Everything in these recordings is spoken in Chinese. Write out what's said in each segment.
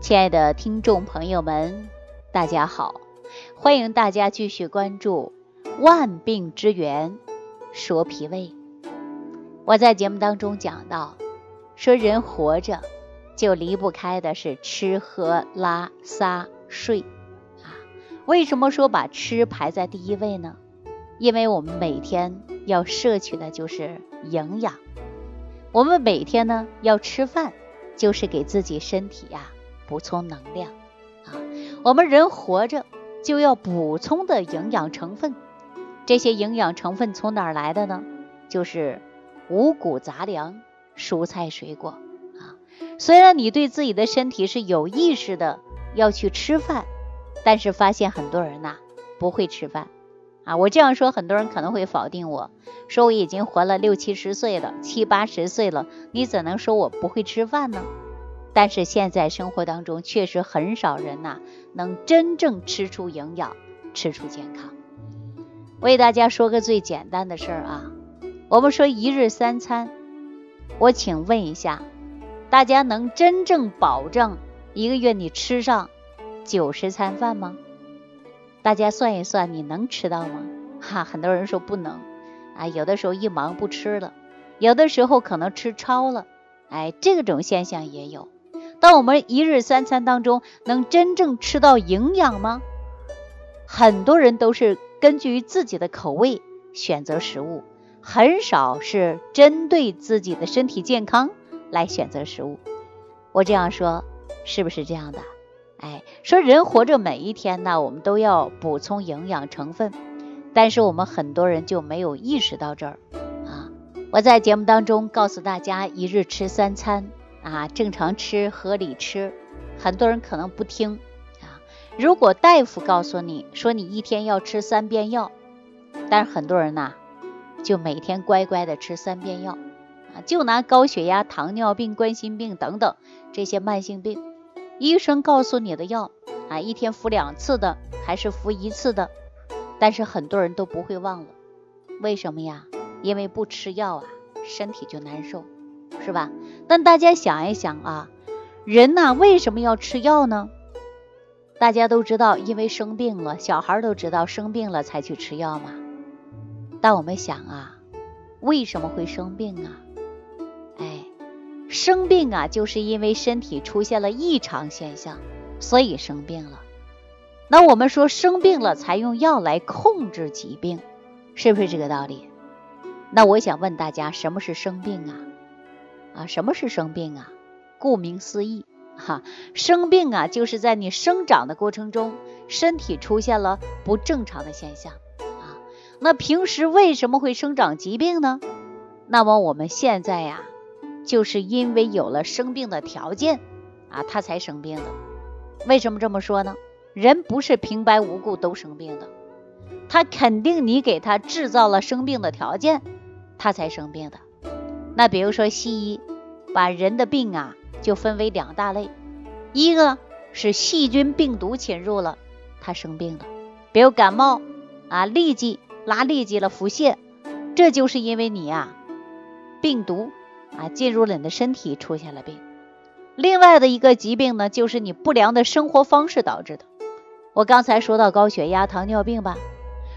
亲爱的听众朋友们，大家好！欢迎大家继续关注《万病之源说脾胃》。我在节目当中讲到，说人活着就离不开的是吃喝拉撒睡啊。为什么说把吃排在第一位呢？因为我们每天要摄取的就是营养，我们每天呢要吃饭，就是给自己身体呀。补充能量啊！我们人活着就要补充的营养成分，这些营养成分从哪儿来的呢？就是五谷杂粮、蔬菜水果啊。虽然你对自己的身体是有意识的要去吃饭，但是发现很多人呐不会吃饭啊。我这样说，很多人可能会否定我，说我已经活了六七十岁了，七八十岁了，你怎能说我不会吃饭呢？但是现在生活当中确实很少人呐，能真正吃出营养，吃出健康。为大家说个最简单的事儿啊，我们说一日三餐，我请问一下，大家能真正保证一个月你吃上九十餐饭吗？大家算一算，你能吃到吗？哈，很多人说不能啊，有的时候一忙不吃了，有的时候可能吃超了，哎，这种现象也有。当我们一日三餐当中能真正吃到营养吗？很多人都是根据自己的口味选择食物，很少是针对自己的身体健康来选择食物。我这样说是不是这样的？哎，说人活着每一天呢，我们都要补充营养成分，但是我们很多人就没有意识到这儿啊。我在节目当中告诉大家，一日吃三餐。啊，正常吃，合理吃，很多人可能不听啊。如果大夫告诉你说你一天要吃三遍药，但是很多人呐，就每天乖乖的吃三遍药啊。就拿高血压、糖尿病、冠心病等等这些慢性病，医生告诉你的药啊，一天服两次的还是服一次的，但是很多人都不会忘了，为什么呀？因为不吃药啊，身体就难受。是吧？但大家想一想啊，人呐为什么要吃药呢？大家都知道，因为生病了，小孩都知道生病了才去吃药嘛。但我们想啊，为什么会生病啊？哎，生病啊，就是因为身体出现了异常现象，所以生病了。那我们说生病了才用药来控制疾病，是不是这个道理？那我想问大家，什么是生病啊？啊，什么是生病啊？顾名思义，哈，生病啊，就是在你生长的过程中，身体出现了不正常的现象啊。那平时为什么会生长疾病呢？那么我们现在呀，就是因为有了生病的条件啊，他才生病的。为什么这么说呢？人不是平白无故都生病的，他肯定你给他制造了生病的条件，他才生病的。那比如说，西医把人的病啊就分为两大类，一个是细菌病毒侵入了，他生病了，比如感冒啊，痢疾拉痢疾了，腹泻，这就是因为你呀病毒啊进入了你的身体，出现了病。另外的一个疾病呢，就是你不良的生活方式导致的。我刚才说到高血压、糖尿病吧，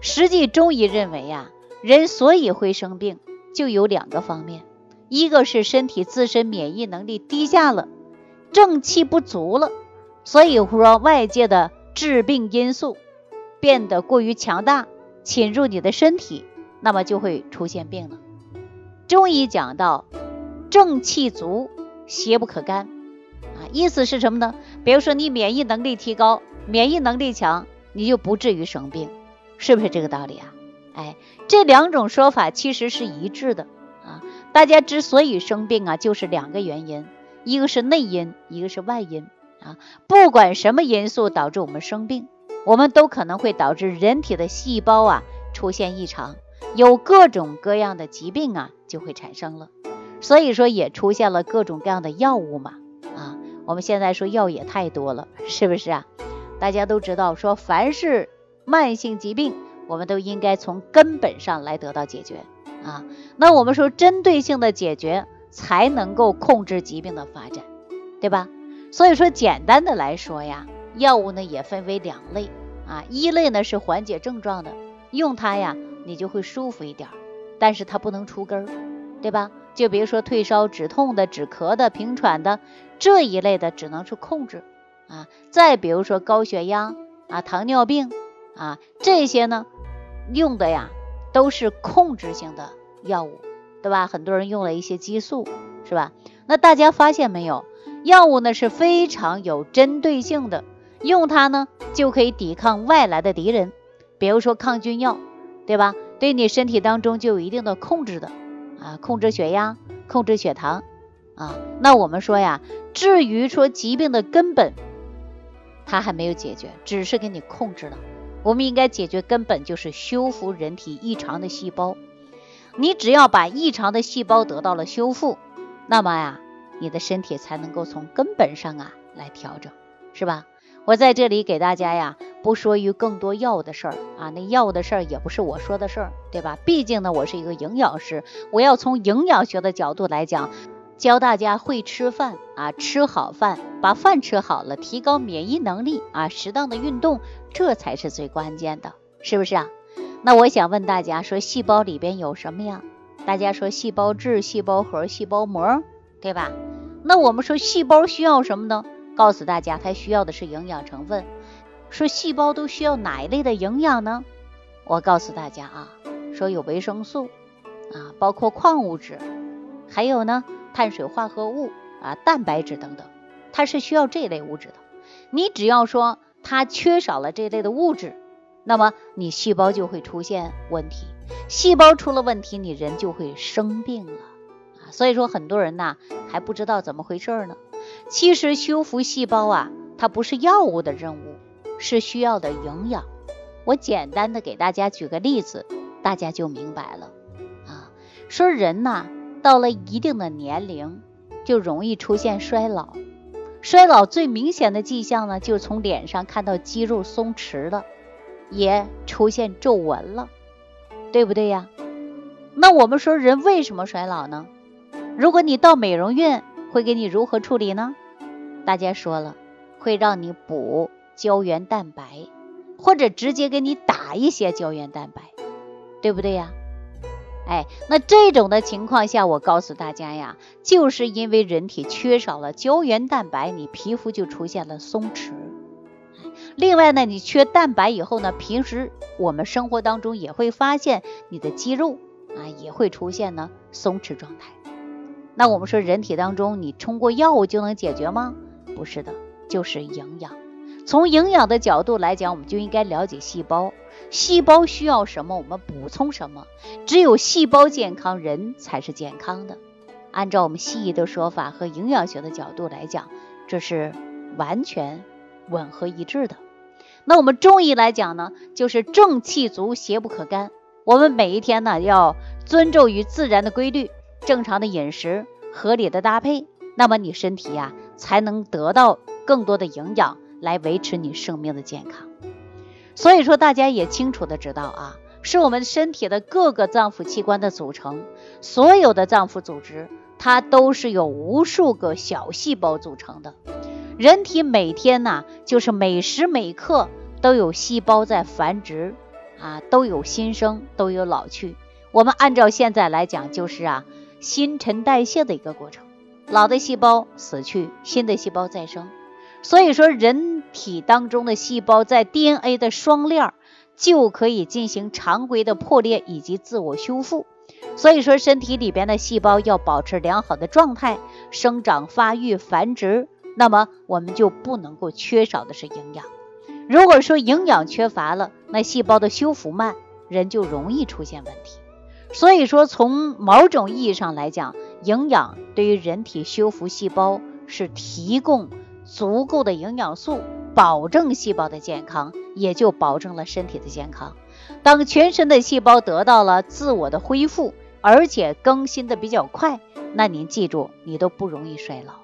实际中医认为呀，人所以会生病，就有两个方面。一个是身体自身免疫能力低下了，正气不足了，所以说外界的致病因素变得过于强大，侵入你的身体，那么就会出现病了。中医讲到正气足，邪不可干啊，意思是什么呢？比如说你免疫能力提高，免疫能力强，你就不至于生病，是不是这个道理啊？哎，这两种说法其实是一致的啊。大家之所以生病啊，就是两个原因，一个是内因，一个是外因啊。不管什么因素导致我们生病，我们都可能会导致人体的细胞啊出现异常，有各种各样的疾病啊就会产生了。所以说也出现了各种各样的药物嘛啊。我们现在说药也太多了，是不是啊？大家都知道说，凡是慢性疾病，我们都应该从根本上来得到解决。啊，那我们说针对性的解决才能够控制疾病的发展，对吧？所以说，简单的来说呀，药物呢也分为两类啊，一类呢是缓解症状的，用它呀你就会舒服一点，但是它不能除根儿，对吧？就比如说退烧止痛的、止咳的、平喘的这一类的，只能是控制啊。再比如说高血压啊、糖尿病啊这些呢，用的呀都是控制性的药物，对吧？很多人用了一些激素，是吧？那大家发现没有？药物呢是非常有针对性的，用它呢就可以抵抗外来的敌人，比如说抗菌药，对吧？对你身体当中就有一定的控制的。啊，控制血压，控制血糖，啊，那我们说呀，至于说疾病的根本，它还没有解决，只是给你控制了。我们应该解决根本，就是修复人体异常的细胞。你只要把异常的细胞得到了修复，那么呀，你的身体才能够从根本上啊来调整，是吧？我在这里给大家呀。不说于更多药的事儿啊，那药的事儿也不是我说的事儿，对吧？毕竟呢，我是一个营养师，我要从营养学的角度来讲，教大家会吃饭啊，吃好饭，把饭吃好了，提高免疫能力啊，适当的运动，这才是最关键的，是不是啊？那我想问大家，说细胞里边有什么呀？大家说细胞质、细胞核、细胞膜，对吧？那我们说细胞需要什么呢？告诉大家，它需要的是营养成分。说细胞都需要哪一类的营养呢？我告诉大家啊，说有维生素啊，包括矿物质，还有呢碳水化合物啊、蛋白质等等，它是需要这类物质的。你只要说它缺少了这类的物质，那么你细胞就会出现问题。细胞出了问题，你人就会生病了啊。所以说很多人呐还不知道怎么回事儿呢。其实修复细胞啊，它不是药物的任务。是需要的营养，我简单的给大家举个例子，大家就明白了啊。说人呐，到了一定的年龄，就容易出现衰老。衰老最明显的迹象呢，就从脸上看到肌肉松弛了，也出现皱纹了，对不对呀？那我们说人为什么衰老呢？如果你到美容院，会给你如何处理呢？大家说了，会让你补。胶原蛋白，或者直接给你打一些胶原蛋白，对不对呀？哎，那这种的情况下，我告诉大家呀，就是因为人体缺少了胶原蛋白，你皮肤就出现了松弛。另外呢，你缺蛋白以后呢，平时我们生活当中也会发现你的肌肉啊也会出现呢松弛状态。那我们说人体当中你通过药物就能解决吗？不是的，就是营养。从营养的角度来讲，我们就应该了解细胞，细胞需要什么，我们补充什么。只有细胞健康，人才是健康的。按照我们西医的说法和营养学的角度来讲，这是完全吻合一致的。那我们中医来讲呢，就是正气足，邪不可干。我们每一天呢，要尊重于自然的规律，正常的饮食，合理的搭配，那么你身体呀，才能得到更多的营养。来维持你生命的健康，所以说大家也清楚的知道啊，是我们身体的各个脏腑器官的组成，所有的脏腑组织它都是由无数个小细胞组成的。人体每天呐，就是每时每刻都有细胞在繁殖啊，都有新生，都有老去。我们按照现在来讲，就是啊，新陈代谢的一个过程，老的细胞死去，新的细胞再生。所以说，人体当中的细胞在 DNA 的双链就可以进行常规的破裂以及自我修复。所以说，身体里边的细胞要保持良好的状态，生长、发育、繁殖，那么我们就不能够缺少的是营养。如果说营养缺乏了，那细胞的修复慢，人就容易出现问题。所以说，从某种意义上来讲，营养对于人体修复细胞是提供。足够的营养素，保证细胞的健康，也就保证了身体的健康。当全身的细胞得到了自我的恢复，而且更新的比较快，那您记住，你都不容易衰老。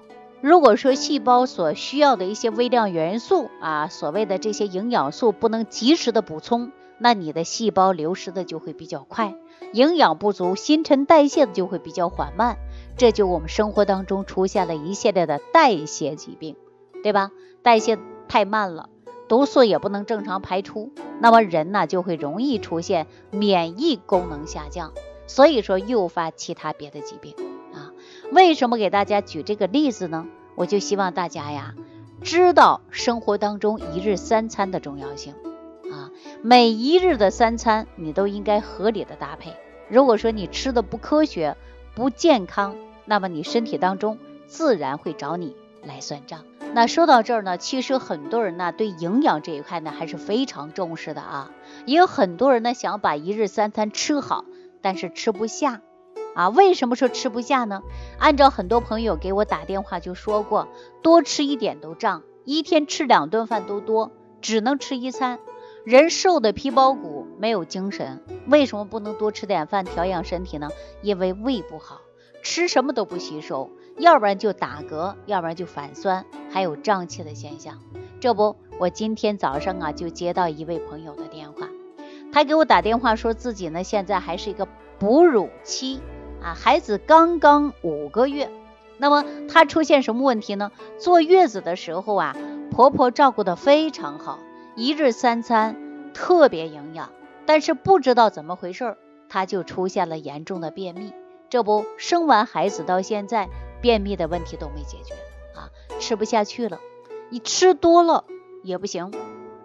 如果说细胞所需要的一些微量元素啊，所谓的这些营养素不能及时的补充，那你的细胞流失的就会比较快，营养不足，新陈代谢的就会比较缓慢，这就我们生活当中出现了一系列的代谢疾病。对吧？代谢太慢了，毒素也不能正常排出，那么人呢就会容易出现免疫功能下降，所以说诱发其他别的疾病啊。为什么给大家举这个例子呢？我就希望大家呀，知道生活当中一日三餐的重要性啊，每一日的三餐你都应该合理的搭配。如果说你吃的不科学、不健康，那么你身体当中自然会找你来算账。那说到这儿呢，其实很多人呢对营养这一块呢还是非常重视的啊，也有很多人呢想把一日三餐吃好，但是吃不下啊。为什么说吃不下呢？按照很多朋友给我打电话就说过，多吃一点都胀，一天吃两顿饭都多，只能吃一餐。人瘦的皮包骨，没有精神，为什么不能多吃点饭调养身体呢？因为胃不好，吃什么都不吸收，要不然就打嗝，要不然就反酸，还有胀气的现象。这不，我今天早上啊就接到一位朋友的电话，他给我打电话说自己呢现在还是一个哺乳期啊，孩子刚刚五个月，那么他出现什么问题呢？坐月子的时候啊，婆婆照顾的非常好。一日三餐特别营养，但是不知道怎么回事，他就出现了严重的便秘。这不，生完孩子到现在，便秘的问题都没解决啊，吃不下去了。你吃多了也不行，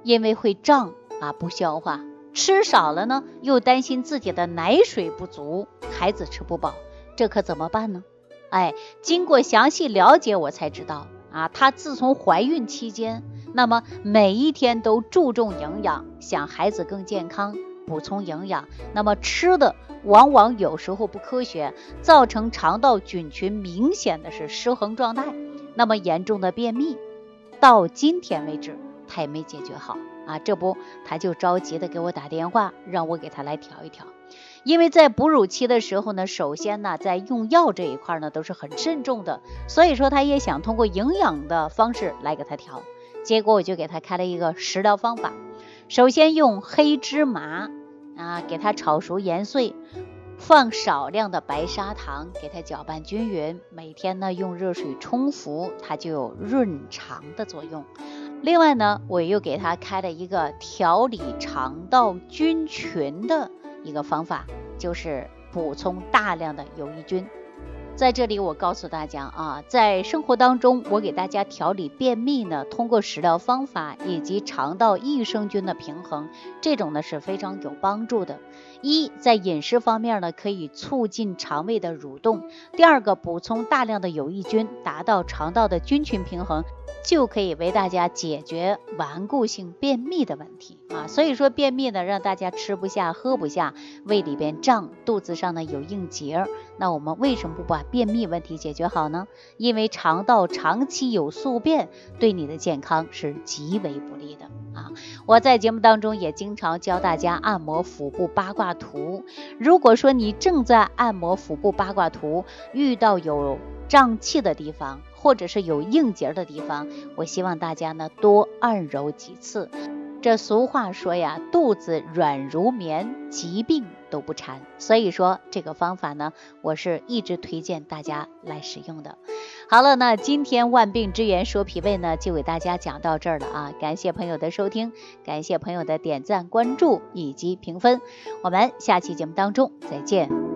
因为会胀啊，不消化；吃少了呢，又担心自己的奶水不足，孩子吃不饱，这可怎么办呢？哎，经过详细了解，我才知道啊，她自从怀孕期间。那么每一天都注重营养，想孩子更健康，补充营养。那么吃的往往有时候不科学，造成肠道菌群明显的是失衡状态。那么严重的便秘，到今天为止他也没解决好啊！这不他就着急的给我打电话，让我给他来调一调。因为在哺乳期的时候呢，首先呢在用药这一块呢都是很慎重的，所以说他也想通过营养的方式来给他调。结果我就给他开了一个食疗方法，首先用黑芝麻啊给它炒熟研碎，放少量的白砂糖给它搅拌均匀，每天呢用热水冲服，它就有润肠的作用。另外呢，我又给他开了一个调理肠道菌群的一个方法，就是补充大量的有益菌。在这里，我告诉大家啊，在生活当中，我给大家调理便秘呢，通过食疗方法以及肠道益生菌的平衡，这种呢是非常有帮助的。一，在饮食方面呢，可以促进肠胃的蠕动；第二个，补充大量的有益菌，达到肠道的菌群平衡。就可以为大家解决顽固性便秘的问题啊，所以说便秘呢，让大家吃不下、喝不下，胃里边胀，肚子上呢有硬结，那我们为什么不把便秘问题解决好呢？因为肠道长期有宿便，对你的健康是极为不利的啊。我在节目当中也经常教大家按摩腹部八卦图，如果说你正在按摩腹部八卦图，遇到有胀气的地方。或者是有硬结的地方，我希望大家呢多按揉几次。这俗话说呀，肚子软如棉，疾病都不缠。所以说这个方法呢，我是一直推荐大家来使用的。好了，那今天万病之源说脾胃呢，就给大家讲到这儿了啊！感谢朋友的收听，感谢朋友的点赞、关注以及评分。我们下期节目当中再见。